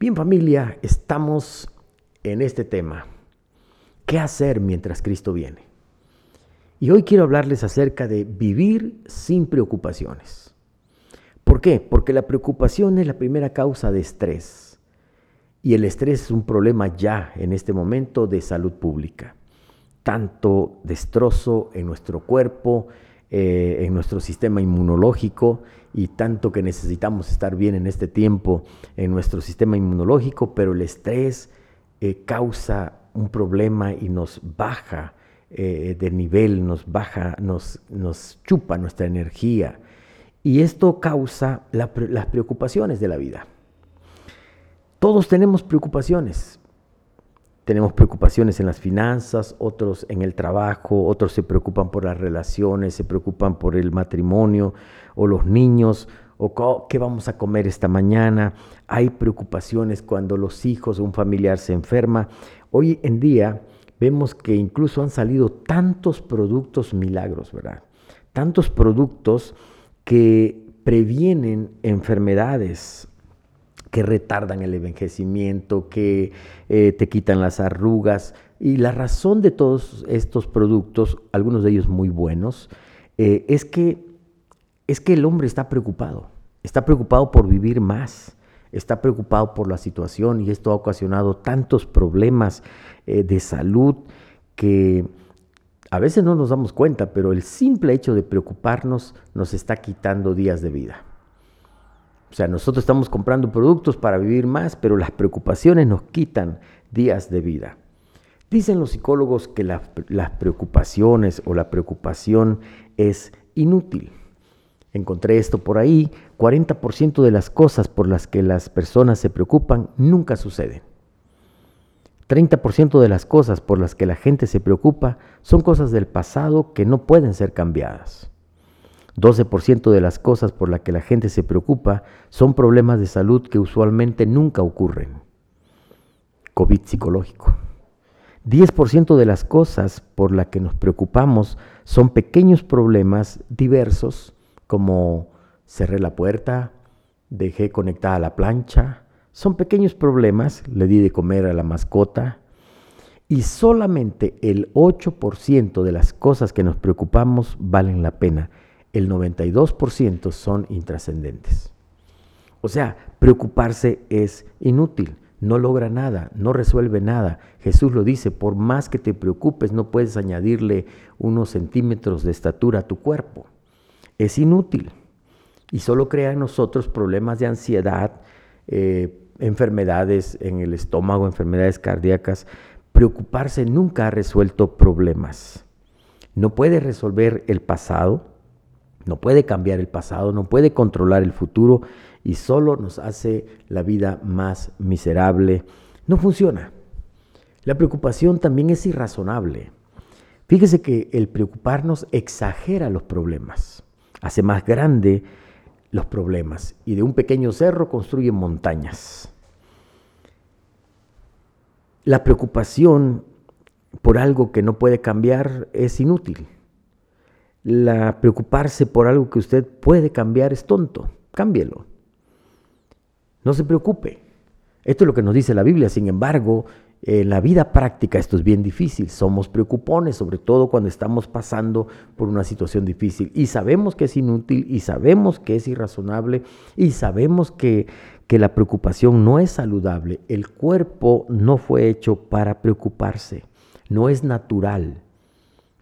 Bien familia, estamos en este tema. ¿Qué hacer mientras Cristo viene? Y hoy quiero hablarles acerca de vivir sin preocupaciones. ¿Por qué? Porque la preocupación es la primera causa de estrés. Y el estrés es un problema ya en este momento de salud pública. Tanto destrozo en nuestro cuerpo, eh, en nuestro sistema inmunológico y tanto que necesitamos estar bien en este tiempo en nuestro sistema inmunológico, pero el estrés eh, causa un problema y nos baja eh, de nivel, nos baja, nos, nos, chupa nuestra energía. Y esto causa las preocupaciones de la vida. Todos tenemos preocupaciones, tenemos preocupaciones en las finanzas, otros en el trabajo, otros se preocupan por las relaciones, se preocupan por el matrimonio o los niños o qué vamos a comer esta mañana. Hay preocupaciones cuando los hijos o un familiar se enferma. Hoy en día vemos que incluso han salido tantos productos milagros, ¿verdad? Tantos productos que previenen enfermedades que retardan el envejecimiento, que eh, te quitan las arrugas. Y la razón de todos estos productos, algunos de ellos muy buenos, eh, es, que, es que el hombre está preocupado. Está preocupado por vivir más, está preocupado por la situación y esto ha ocasionado tantos problemas eh, de salud que a veces no nos damos cuenta, pero el simple hecho de preocuparnos nos está quitando días de vida. O sea, nosotros estamos comprando productos para vivir más, pero las preocupaciones nos quitan días de vida. Dicen los psicólogos que las preocupaciones o la preocupación es inútil. Encontré esto por ahí, 40% de las cosas por las que las personas se preocupan nunca suceden. 30% de las cosas por las que la gente se preocupa son cosas del pasado que no pueden ser cambiadas. 12% de las cosas por las que la gente se preocupa son problemas de salud que usualmente nunca ocurren. COVID psicológico. 10% de las cosas por las que nos preocupamos son pequeños problemas diversos como cerré la puerta, dejé conectada la plancha. Son pequeños problemas, le di de comer a la mascota. Y solamente el 8% de las cosas que nos preocupamos valen la pena el 92% son intrascendentes. O sea, preocuparse es inútil, no logra nada, no resuelve nada. Jesús lo dice, por más que te preocupes, no puedes añadirle unos centímetros de estatura a tu cuerpo. Es inútil y solo crea en nosotros problemas de ansiedad, eh, enfermedades en el estómago, enfermedades cardíacas. Preocuparse nunca ha resuelto problemas. No puede resolver el pasado, no puede cambiar el pasado, no puede controlar el futuro y solo nos hace la vida más miserable. No funciona. La preocupación también es irrazonable. Fíjese que el preocuparnos exagera los problemas, hace más grande los problemas y de un pequeño cerro construye montañas. La preocupación por algo que no puede cambiar es inútil la preocuparse por algo que usted puede cambiar es tonto. Cámbielo. No se preocupe. Esto es lo que nos dice la Biblia. Sin embargo, en la vida práctica esto es bien difícil. Somos preocupones, sobre todo cuando estamos pasando por una situación difícil. Y sabemos que es inútil, y sabemos que es irrazonable, y sabemos que, que la preocupación no es saludable. El cuerpo no fue hecho para preocuparse. No es natural.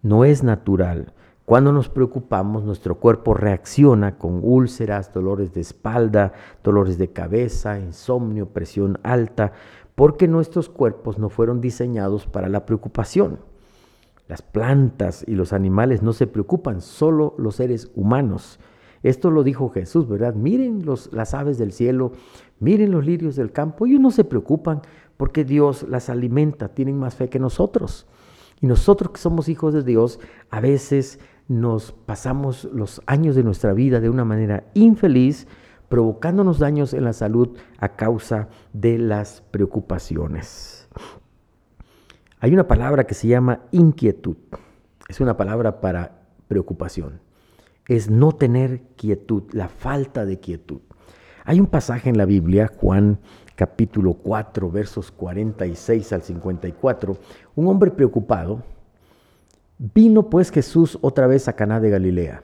No es natural. Cuando nos preocupamos, nuestro cuerpo reacciona con úlceras, dolores de espalda, dolores de cabeza, insomnio, presión alta, porque nuestros cuerpos no fueron diseñados para la preocupación. Las plantas y los animales no se preocupan, solo los seres humanos. Esto lo dijo Jesús, ¿verdad? Miren las aves del cielo, miren los lirios del campo, ellos no se preocupan porque Dios las alimenta, tienen más fe que nosotros. Y nosotros que somos hijos de Dios, a veces nos pasamos los años de nuestra vida de una manera infeliz, provocándonos daños en la salud a causa de las preocupaciones. Hay una palabra que se llama inquietud. Es una palabra para preocupación. Es no tener quietud, la falta de quietud. Hay un pasaje en la Biblia, Juan capítulo 4, versos 46 al 54, un hombre preocupado, vino pues Jesús otra vez a Caná de Galilea,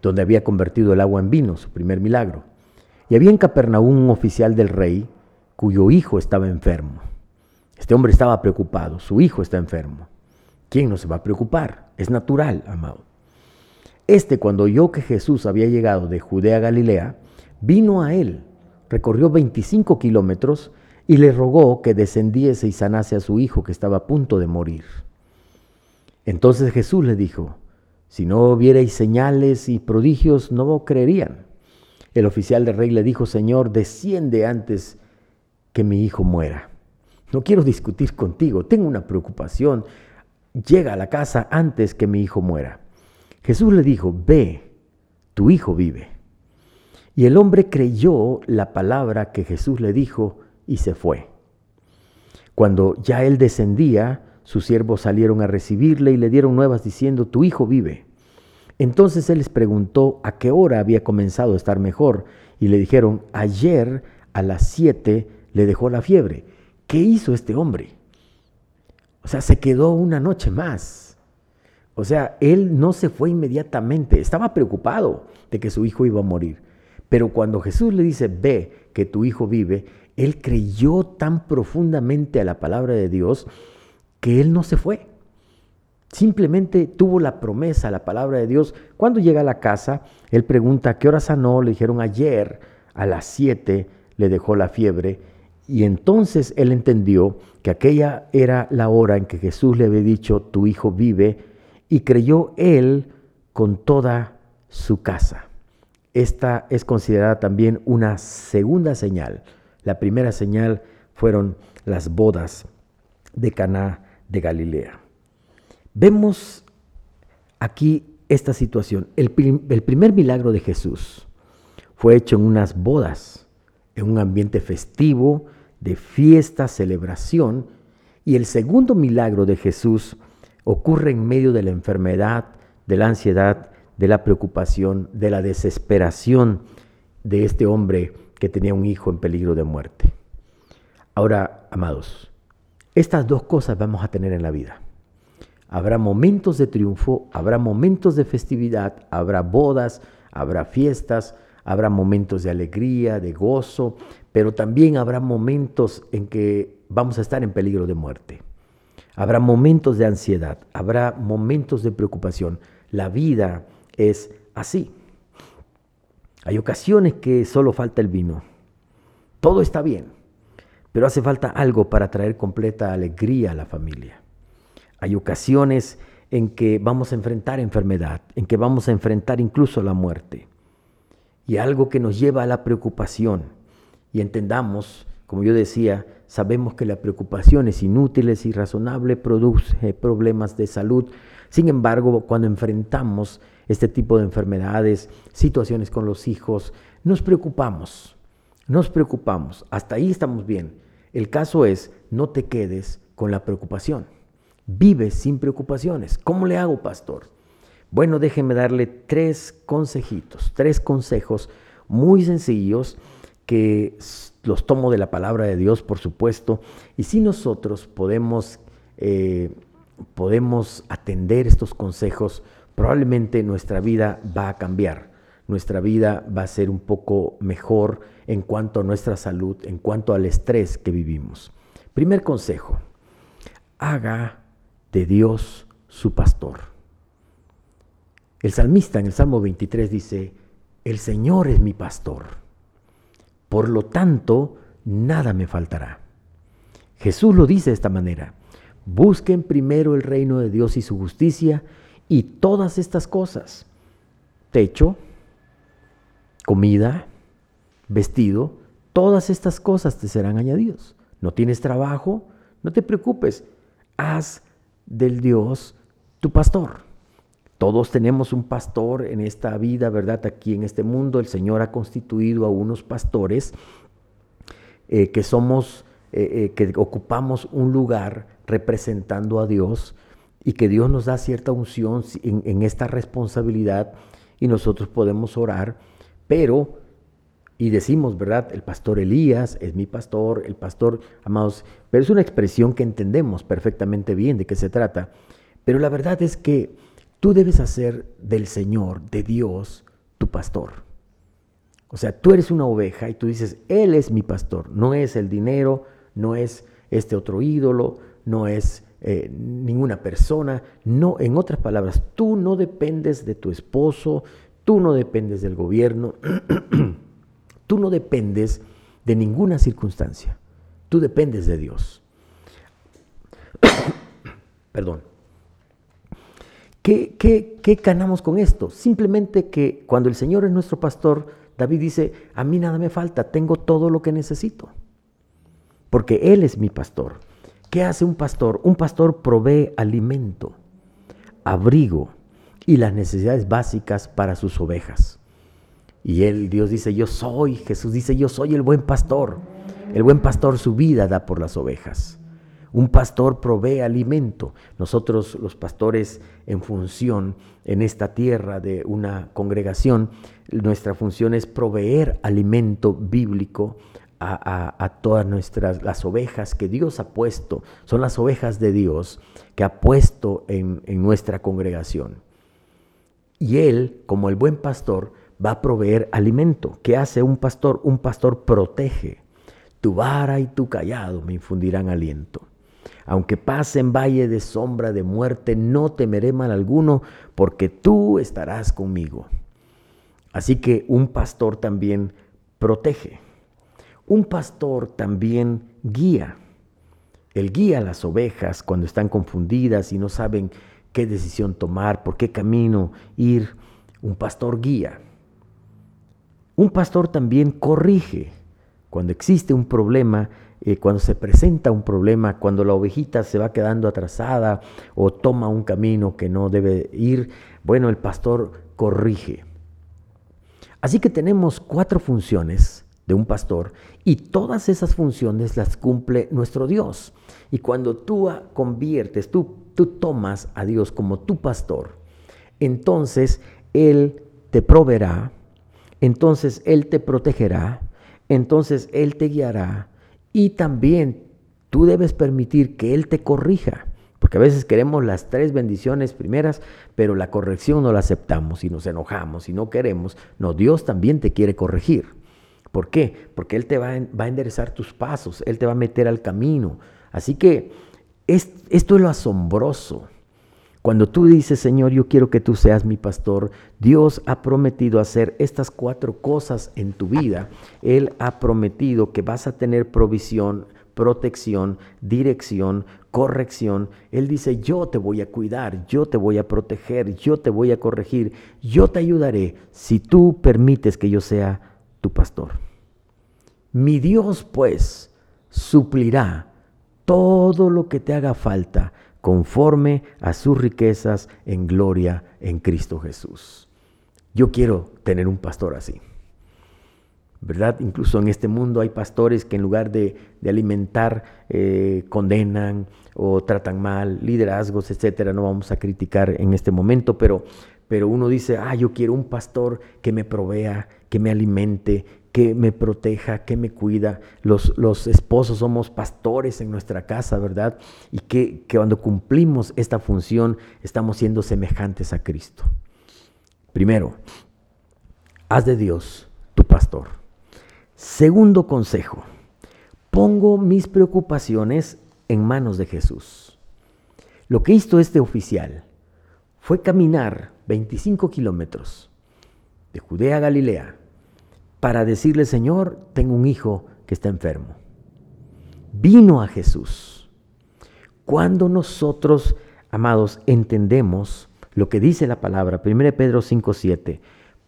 donde había convertido el agua en vino, su primer milagro. Y había en Capernaum un oficial del rey cuyo hijo estaba enfermo. Este hombre estaba preocupado, su hijo está enfermo. ¿Quién no se va a preocupar? Es natural, amado. Este, cuando oyó que Jesús había llegado de Judea a Galilea, vino a él, recorrió 25 kilómetros y le rogó que descendiese y sanase a su hijo que estaba a punto de morir. Entonces Jesús le dijo, si no vierais señales y prodigios, no creerían. El oficial del rey le dijo, Señor, desciende antes que mi hijo muera. No quiero discutir contigo, tengo una preocupación. Llega a la casa antes que mi hijo muera. Jesús le dijo, ve, tu hijo vive. Y el hombre creyó la palabra que Jesús le dijo y se fue. Cuando ya él descendía, sus siervos salieron a recibirle y le dieron nuevas diciendo, tu hijo vive. Entonces él les preguntó a qué hora había comenzado a estar mejor y le dijeron, ayer a las siete le dejó la fiebre. ¿Qué hizo este hombre? O sea, se quedó una noche más. O sea, él no se fue inmediatamente, estaba preocupado de que su hijo iba a morir. Pero cuando Jesús le dice, ve que tu hijo vive, él creyó tan profundamente a la palabra de Dios que él no se fue. Simplemente tuvo la promesa, la palabra de Dios. Cuando llega a la casa, él pregunta, ¿a qué hora sanó? Le dijeron ayer a las 7 le dejó la fiebre. Y entonces él entendió que aquella era la hora en que Jesús le había dicho, tu hijo vive, y creyó él con toda su casa. Esta es considerada también una segunda señal. La primera señal fueron las bodas de Caná de Galilea. Vemos aquí esta situación. El, primer milagro de Jesús fue hecho en unas bodas, en un ambiente festivo, de fiesta, celebración. Y el segundo milagro de Jesús ocurre en medio de la enfermedad, de la ansiedad, de la preocupación, de la desesperación de este hombre que tenía un hijo en peligro de muerte. Ahora, amados, estas dos cosas vamos a tener en la vida. Habrá momentos de triunfo, habrá momentos de festividad, habrá bodas, habrá fiestas, habrá momentos de alegría, de gozo, pero también habrá momentos en que vamos a estar en peligro de muerte. Habrá momentos de ansiedad, habrá momentos de preocupación. La vida es así. Hay ocasiones que solo falta el vino. Todo está bien pero hace falta algo para traer completa alegría a la familia. Hay ocasiones en que vamos a enfrentar enfermedad, en que vamos a enfrentar incluso la muerte. Y algo que nos lleva a la preocupación. Y entendamos, como yo decía, sabemos que la preocupación es inútil, es irrazonable, produce problemas de salud. Sin embargo, cuando enfrentamos este tipo de enfermedades, situaciones con los hijos, nos preocupamos nos preocupamos, hasta ahí estamos bien. El caso es, no te quedes con la preocupación. Vive sin preocupaciones. ¿Cómo le hago, pastor? Bueno, déjeme darle tres consejitos, tres consejos muy sencillos que los tomo de la palabra de Dios, por supuesto, y si nosotros podemos, eh, podemos atender estos consejos, probablemente nuestra vida va a cambiar nuestra vida va a ser un poco mejor en cuanto a nuestra salud, en cuanto al estrés que vivimos. Primer consejo, haga de Dios su pastor. El salmista en el Salmo 23 dice, el Señor es mi pastor, por lo tanto, nada me faltará. Jesús lo dice de esta manera, busquen primero el reino de Dios y su justicia y todas estas cosas, techo, comida, vestido, todas estas cosas te serán añadidos. No tienes trabajo, no te preocupes, haz del Dios tu pastor. Todos tenemos un pastor en esta vida, ¿verdad? Aquí en este mundo el Señor ha constituido a unos pastores eh, que somos, eh, eh, que ocupamos un lugar representando a Dios y que Dios nos da cierta unción en esta responsabilidad y nosotros podemos orar pero y decimos, ¿verdad? El pastor Elías es mi pastor, el pastor, amados, pero es una expresión que entendemos perfectamente bien de qué se trata. Pero la verdad es que tú debes hacer del Señor, de Dios, tu pastor. O sea, tú eres una oveja y tú dices, Él es mi pastor, no es el dinero, no es este otro ídolo, no es eh, ninguna persona. No, en otras palabras, tú no dependes de tu esposo, tú no dependes del gobierno, tú no dependes de ninguna circunstancia, tú dependes de Dios. Perdón. ¿Qué, qué, ¿Qué ganamos con esto? Simplemente que cuando el Señor es nuestro pastor, David dice, a mí nada me falta, tengo todo lo que necesito, porque Él es mi pastor. ¿Qué hace un pastor? Un pastor provee alimento, abrigo y las necesidades básicas para sus ovejas. Y él, Dios dice, yo soy, Jesús dice, yo soy el buen pastor. El buen pastor su vida da por las ovejas. Un pastor provee alimento. Nosotros los pastores en función en esta tierra de una congregación, nuestra función es proveer alimento bíblico a, todas nuestras, las ovejas que Dios ha puesto, son las ovejas de Dios que ha puesto en, en nuestra congregación. Y Él, como el buen pastor, va a proveer alimento. ¿Qué hace un pastor? Un pastor protege. Tu vara y tu callado me infundirán aliento. Aunque pase en valle de sombra de muerte, no temeré mal alguno, porque tú estarás conmigo. Así que un pastor también protege. Un pastor también guía. Él guía las ovejas cuando están confundidas y no saben qué decisión tomar, por qué camino ir. Un pastor guía. Un pastor también corrige. Cuando existe un problema, eh, cuando se presenta un problema, cuando la ovejita se va quedando atrasada o toma un camino que no debe ir, bueno, el pastor corrige. Así que tenemos cuatro funciones de un pastor y todas esas funciones las cumple nuestro Dios. Y cuando tú conviertes, tú, tú tomas a Dios como tu pastor, entonces Él te proveerá, entonces Él te protegerá, entonces Él te guiará y también tú debes permitir que Él te corrija. Porque a veces queremos las tres bendiciones primeras, pero la corrección no la aceptamos y nos enojamos y no queremos. No, Dios también te quiere corregir. ¿Por qué? Porque Él te va, a enderezar tus pasos, Él te va a meter al camino. Así que esto es lo asombroso. Cuando tú dices, Señor, yo quiero que tú seas mi pastor, Dios ha prometido hacer estas cuatro cosas en tu vida. Él ha prometido que vas a tener provisión, protección, dirección, corrección. Él dice, yo te voy a cuidar, yo te voy a proteger, yo te voy a corregir, yo te ayudaré si tú permites que yo sea tu pastor. Mi Dios pues suplirá todo lo que te haga falta conforme a sus riquezas en gloria en Cristo Jesús. Yo quiero tener un pastor así. ¿Verdad? Incluso en este mundo hay pastores que en lugar de, alimentar eh, condenan o tratan mal, liderazgos, etcétera. No vamos a criticar en este momento, pero pero uno dice, ah, yo quiero un pastor que me provea, que me alimente, que me proteja, que me cuida. Los, los esposos somos pastores en nuestra casa, ¿verdad? Y que, que cuando cumplimos esta función estamos siendo semejantes a Cristo. Primero, haz de Dios tu pastor. Segundo consejo, pongo mis preocupaciones en manos de Jesús. Lo que hizo este oficial fue caminar 25 kilómetros de Judea a Galilea para decirle, Señor, tengo un hijo que está enfermo. Vino a Jesús. Cuando nosotros, amados, entendemos lo que dice la palabra, 1 Pedro 5:7,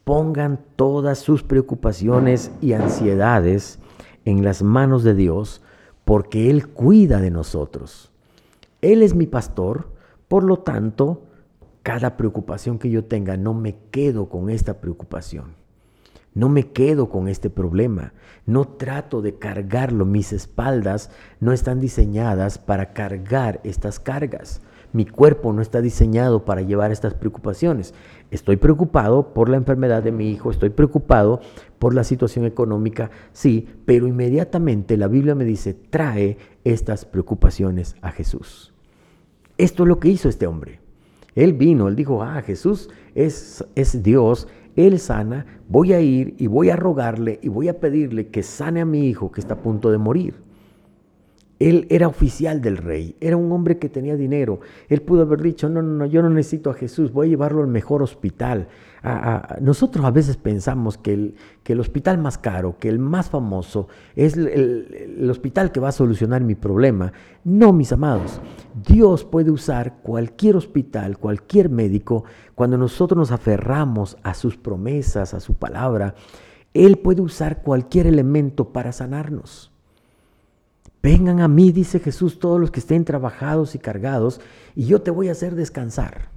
pongan todas sus preocupaciones y ansiedades en las manos de Dios, porque Él cuida de nosotros. Él es mi pastor, por lo tanto, cada preocupación que yo tenga, no me quedo con esta preocupación. No me quedo con este problema. No trato de cargarlo. Mis espaldas no están diseñadas para cargar estas cargas. mi cuerpo no está diseñado para llevar estas preocupaciones. Estoy preocupado por la enfermedad de mi hijo, estoy preocupado por la situación económica, sí, pero inmediatamente la Biblia me dice, trae estas preocupaciones a Jesús. Esto es lo que hizo este hombre. Él vino, él dijo, ah, Jesús es, es Dios, Él sana, voy a ir y voy a rogarle y voy a pedirle que sane a mi hijo que está a punto de morir. Él era oficial del rey, era un hombre que tenía dinero. Él pudo haber dicho, no, no, no, yo no necesito a Jesús, voy a llevarlo al mejor hospital. Nosotros a veces pensamos que el, hospital más caro, que el más famoso, es el hospital que va a solucionar mi problema. No, mis amados, Dios puede usar cualquier hospital, cualquier médico, cuando nosotros nos aferramos a sus promesas, a su palabra. Él puede usar cualquier elemento para sanarnos. Vengan a mí, dice Jesús, todos los que estén trabajados y cargados, y yo te voy a hacer descansar.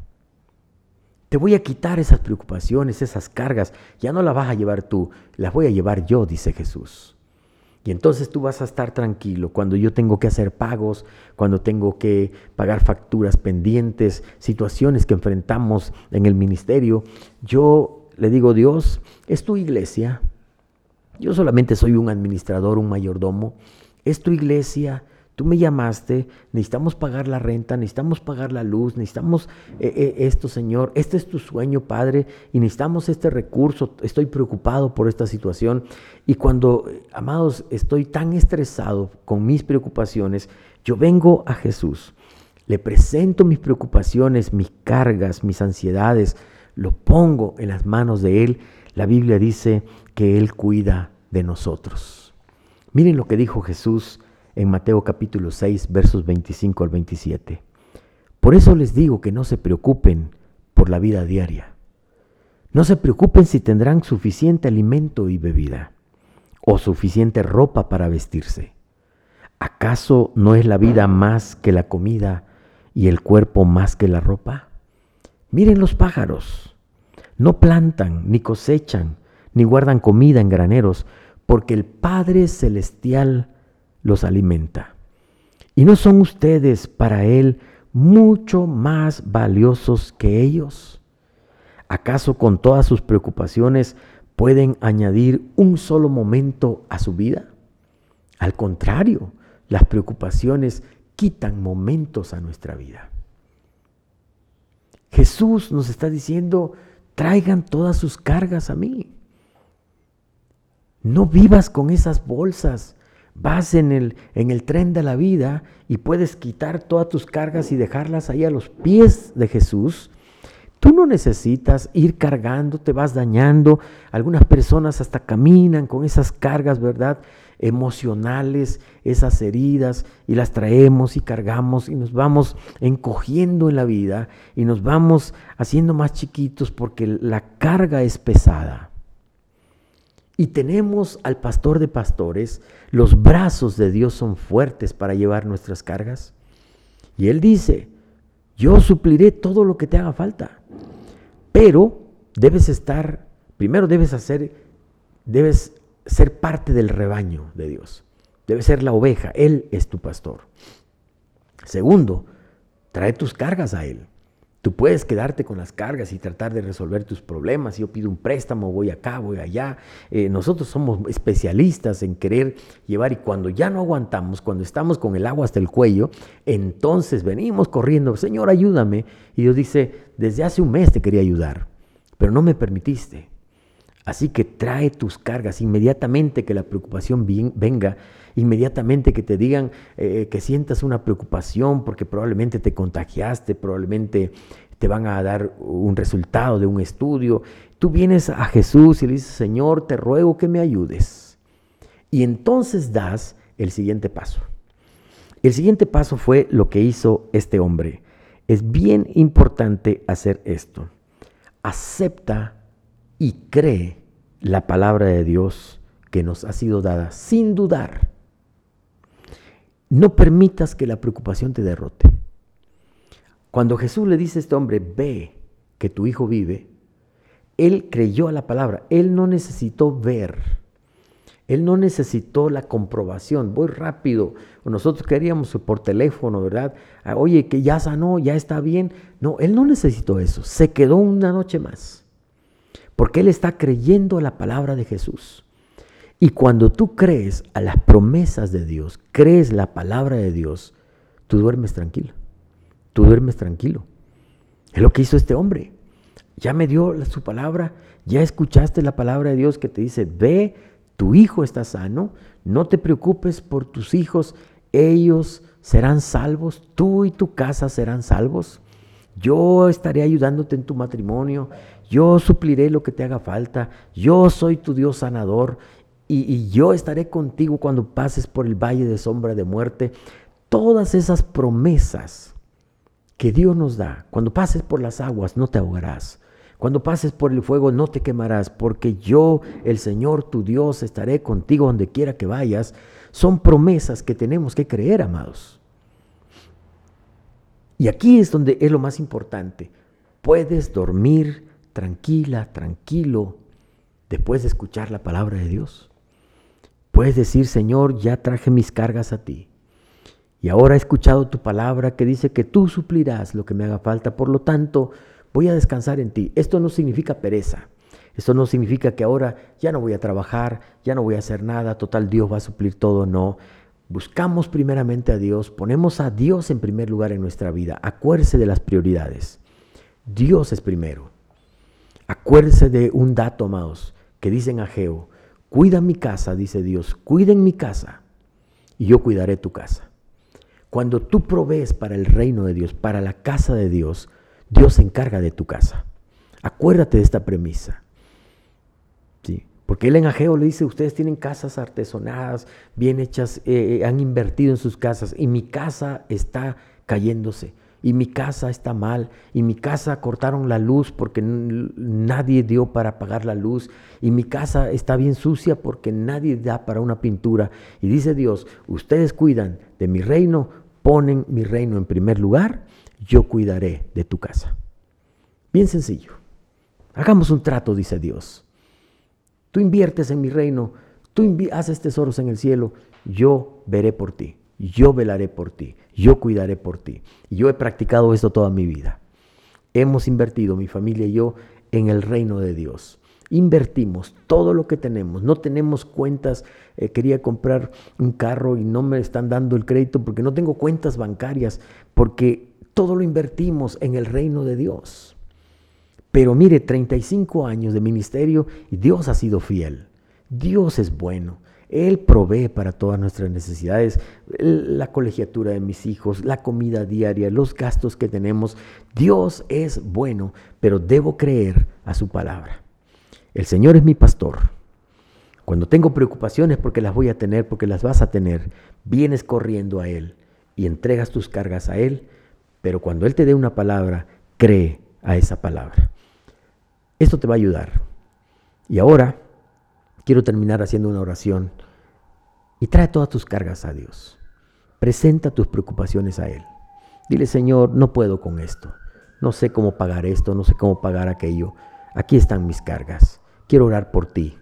Te voy a quitar esas preocupaciones, esas cargas. Ya no las vas a llevar tú, las voy a llevar yo, dice Jesús. Y entonces tú vas a estar tranquilo cuando yo tengo que hacer pagos, cuando tengo que pagar facturas pendientes, situaciones que enfrentamos en el ministerio. Yo le digo, Dios, es tu iglesia. Yo solamente soy un administrador, un mayordomo es tu iglesia, tú me llamaste, necesitamos pagar la renta, necesitamos pagar la luz, necesitamos eh, eh, esto, Señor, este es tu sueño, Padre, y necesitamos este recurso, estoy preocupado por esta situación. Y cuando, amados, estoy tan estresado con mis preocupaciones, yo vengo a Jesús, le presento mis preocupaciones, mis cargas, mis ansiedades, lo pongo en las manos de Él. La Biblia dice que Él cuida de nosotros. Miren lo que dijo Jesús en Mateo capítulo 6, versos 25 al 27. Por eso les digo que no se preocupen por la vida diaria. No se preocupen si tendrán suficiente alimento y bebida o suficiente ropa para vestirse. ¿Acaso no es la vida más que la comida y el cuerpo más que la ropa? Miren los pájaros. No plantan, ni cosechan, ni guardan comida en graneros, porque el Padre Celestial los alimenta. ¿Y no son ustedes para Él mucho más valiosos que ellos? ¿Acaso con todas sus preocupaciones pueden añadir un solo momento a su vida? Al contrario, las preocupaciones quitan momentos a nuestra vida. Jesús nos está diciendo, traigan todas sus cargas a mí. No vivas con esas bolsas. Vas en el, en el tren de la vida y puedes quitar todas tus cargas y dejarlas ahí a los pies de Jesús. Tú no necesitas ir cargando, te vas dañando. Algunas personas hasta caminan con esas cargas, ¿verdad? Emocionales, esas heridas, y las traemos y cargamos y nos vamos encogiendo en la vida y nos vamos haciendo más chiquitos porque la carga es pesada. Y tenemos al pastor de pastores, los brazos de Dios son fuertes para llevar nuestras cargas. Y Él dice, yo supliré todo lo que te haga falta, pero debes estar, primero debes hacer, debes ser parte del rebaño de Dios, debes ser la oveja, Él es tu pastor. Segundo, trae tus cargas a Él. Tú puedes quedarte con las cargas y tratar de resolver tus problemas. Yo pido un préstamo, voy acá, voy allá. Eh, nosotros somos especialistas en querer llevar y cuando ya no aguantamos, cuando estamos con el agua hasta el cuello, entonces venimos corriendo, Señor, ayúdame. Y Dios dice, desde hace un mes te quería ayudar, pero no me permitiste. Así que trae tus cargas inmediatamente que la preocupación venga, inmediatamente que te digan eh, que sientas una preocupación porque probablemente te contagiaste, probablemente te van a dar un resultado de un estudio. Tú vienes a Jesús y le dices, Señor, te ruego que me ayudes. Y entonces das el siguiente paso. El siguiente paso fue lo que hizo este hombre. Es bien importante hacer esto. Acepta y cree la palabra de Dios que nos ha sido dada sin dudar. No permitas que la preocupación te derrote. Cuando Jesús le dice a este hombre, ve que tu hijo vive, él creyó a la palabra, él no necesitó ver, Él no necesitó la comprobación, voy rápido. Nosotros queríamos por teléfono, ¿verdad? Ah, oye, que ya sanó, ya está bien. No, Él no necesitó eso. Se quedó una noche más. Porque Él está creyendo a la palabra de Jesús. Y cuando tú crees a las promesas de Dios, crees la palabra de Dios, tú duermes tranquilo. Tú duermes tranquilo. Es lo que hizo este hombre. Ya me dio su palabra, ya escuchaste la palabra de Dios que te dice, ve, tu hijo está sano, no te preocupes por tus hijos, ellos serán salvos, tú y tu casa serán salvos. Yo estaré ayudándote en tu matrimonio, yo supliré lo que te haga falta, yo soy tu Dios sanador y, yo estaré contigo cuando pases por el valle de sombra de muerte. Todas esas promesas que Dios nos da, cuando pases por las aguas no te ahogarás, cuando pases por el fuego no te quemarás, porque yo, el Señor tu Dios, estaré contigo donde quiera que vayas. Son promesas que tenemos que creer, amados. Y aquí es donde es lo más importante. Puedes dormir tranquila, tranquilo, después de escuchar la palabra de Dios. Puedes decir, Señor, ya traje mis cargas a ti. Y ahora he escuchado tu palabra que dice que tú suplirás lo que me haga falta. Por lo tanto, voy a descansar en ti. Esto no significa pereza. Esto no significa que ahora ya no voy a trabajar, ya no voy a hacer nada, total Dios va a suplir todo. No. Buscamos primeramente a Dios, ponemos a Dios en primer lugar en nuestra vida. Acuérdese de las prioridades. Dios es primero. Acuérdese de un dato, amados, que dicen a Geo, cuida mi casa, dice Dios, cuiden mi casa y yo cuidaré tu casa. Cuando tú provees para el reino de Dios, para la casa de Dios, Dios se encarga de tu casa. Acuérdate de esta premisa. ¿Sí? Porque él en Ageo le dice, ustedes tienen casas artesonadas, bien hechas, eh, eh, han invertido en sus casas y mi casa está cayéndose y mi casa está mal, y mi casa cortaron la luz porque nadie dio para apagar la luz, y mi casa está bien sucia porque nadie da para una pintura. Y dice Dios, ustedes cuidan de mi reino, ponen mi reino en primer lugar, yo cuidaré de tu casa. Bien sencillo. Hagamos un trato, dice Dios. Tú inviertes en mi reino, tú haces tesoros en el cielo, yo veré por ti, yo velaré por ti, yo cuidaré por ti. Yo he practicado esto toda mi vida. Hemos invertido, mi familia y yo, en el reino de Dios. Invertimos todo lo que tenemos. No tenemos cuentas. Eh, quería comprar un carro y no me están dando el crédito porque no tengo cuentas bancarias, porque todo lo invertimos en el reino de Dios. Pero mire, 35 años de ministerio y Dios ha sido fiel. Dios es bueno. Él provee para todas nuestras necesidades, la colegiatura de mis hijos, la comida diaria, los gastos que tenemos. Dios es bueno, pero debo creer a su palabra. El Señor es mi pastor. Cuando tengo preocupaciones porque las voy a tener, porque las vas a tener, vienes corriendo a Él y entregas tus cargas a Él pero cuando Él te dé una palabra, cree a esa palabra. Esto te va a ayudar. Y ahora quiero terminar haciendo una oración y trae todas tus cargas a Dios. Presenta tus preocupaciones a Él. Dile, Señor, no puedo con esto. No sé cómo pagar esto, no sé cómo pagar aquello. Aquí están mis cargas. Quiero orar por ti.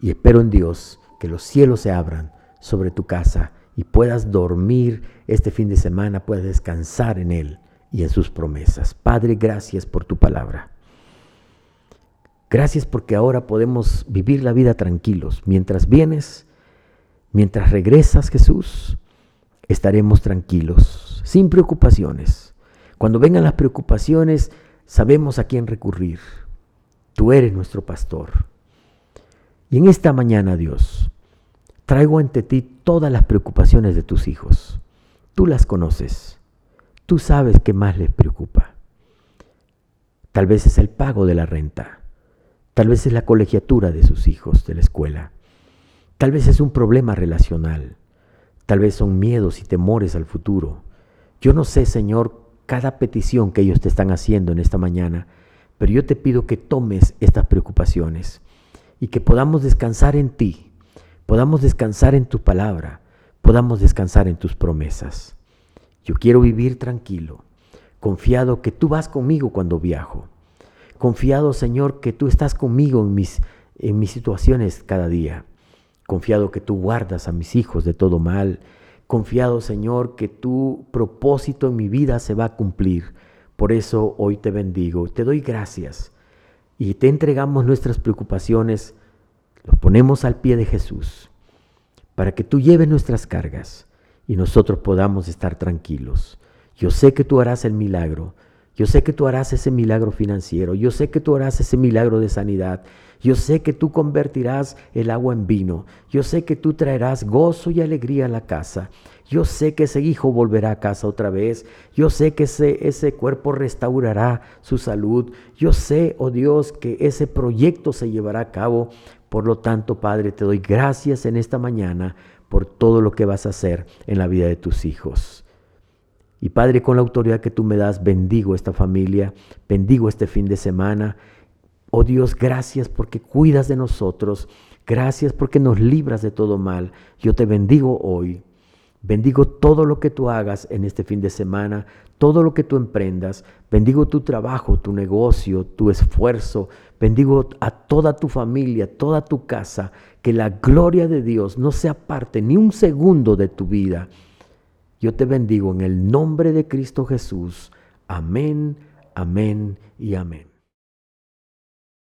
Y espero en Dios que los cielos se abran sobre tu casa y puedas dormir este fin de semana, puedas descansar en Él y en sus promesas. Padre, gracias por tu palabra. Gracias porque ahora podemos vivir la vida tranquilos. Mientras vienes, mientras regresas Jesús, estaremos tranquilos, sin preocupaciones. Cuando vengan las preocupaciones, sabemos a quién recurrir. Tú eres nuestro pastor. Y en esta mañana, Dios, Traigo ante ti todas las preocupaciones de tus hijos. Tú las conoces. Tú sabes qué más les preocupa. Tal vez es el pago de la renta. Tal vez es la colegiatura de sus hijos de la escuela. Tal vez es un problema relacional. Tal vez son miedos y temores al futuro. Yo no sé, Señor, cada petición que ellos te están haciendo en esta mañana, pero yo te pido que tomes estas preocupaciones y que podamos descansar en ti podamos descansar en tu palabra, podamos descansar en tus promesas. Yo quiero vivir tranquilo, confiado que tú vas conmigo cuando viajo, confiado Señor que tú estás conmigo en mis, en mis situaciones cada día, confiado que tú guardas a mis hijos de todo mal, confiado Señor que tu propósito en mi vida se va a cumplir. Por eso hoy te bendigo, te doy gracias y te entregamos nuestras preocupaciones, los ponemos al pie de Jesús, para que tú lleves nuestras cargas y nosotros podamos estar tranquilos. Yo sé que tú harás el milagro, yo sé que tú harás ese milagro financiero, yo sé que tú harás ese milagro de sanidad, yo sé que tú convertirás el agua en vino, yo sé que tú traerás gozo y alegría a la casa, yo sé que ese hijo volverá a casa otra vez, yo sé que ese, ese cuerpo restaurará su salud, yo sé, oh Dios, que ese proyecto se llevará a cabo. Por lo tanto, Padre, te doy gracias en esta mañana por todo lo que vas a hacer en la vida de tus hijos. Y Padre, con la autoridad que tú me das, bendigo esta familia, bendigo este fin de semana. Oh Dios, gracias porque cuidas de nosotros, gracias porque nos libras de todo mal. Yo te bendigo hoy. Bendigo todo lo que tú hagas en este fin de semana, todo lo que tú emprendas. Bendigo tu trabajo, tu negocio, tu esfuerzo. Bendigo a toda tu familia, toda tu casa. Que la gloria de Dios no se aparte ni un segundo de tu vida. Yo te bendigo en el nombre de Cristo Jesús. Amén, amén y amén.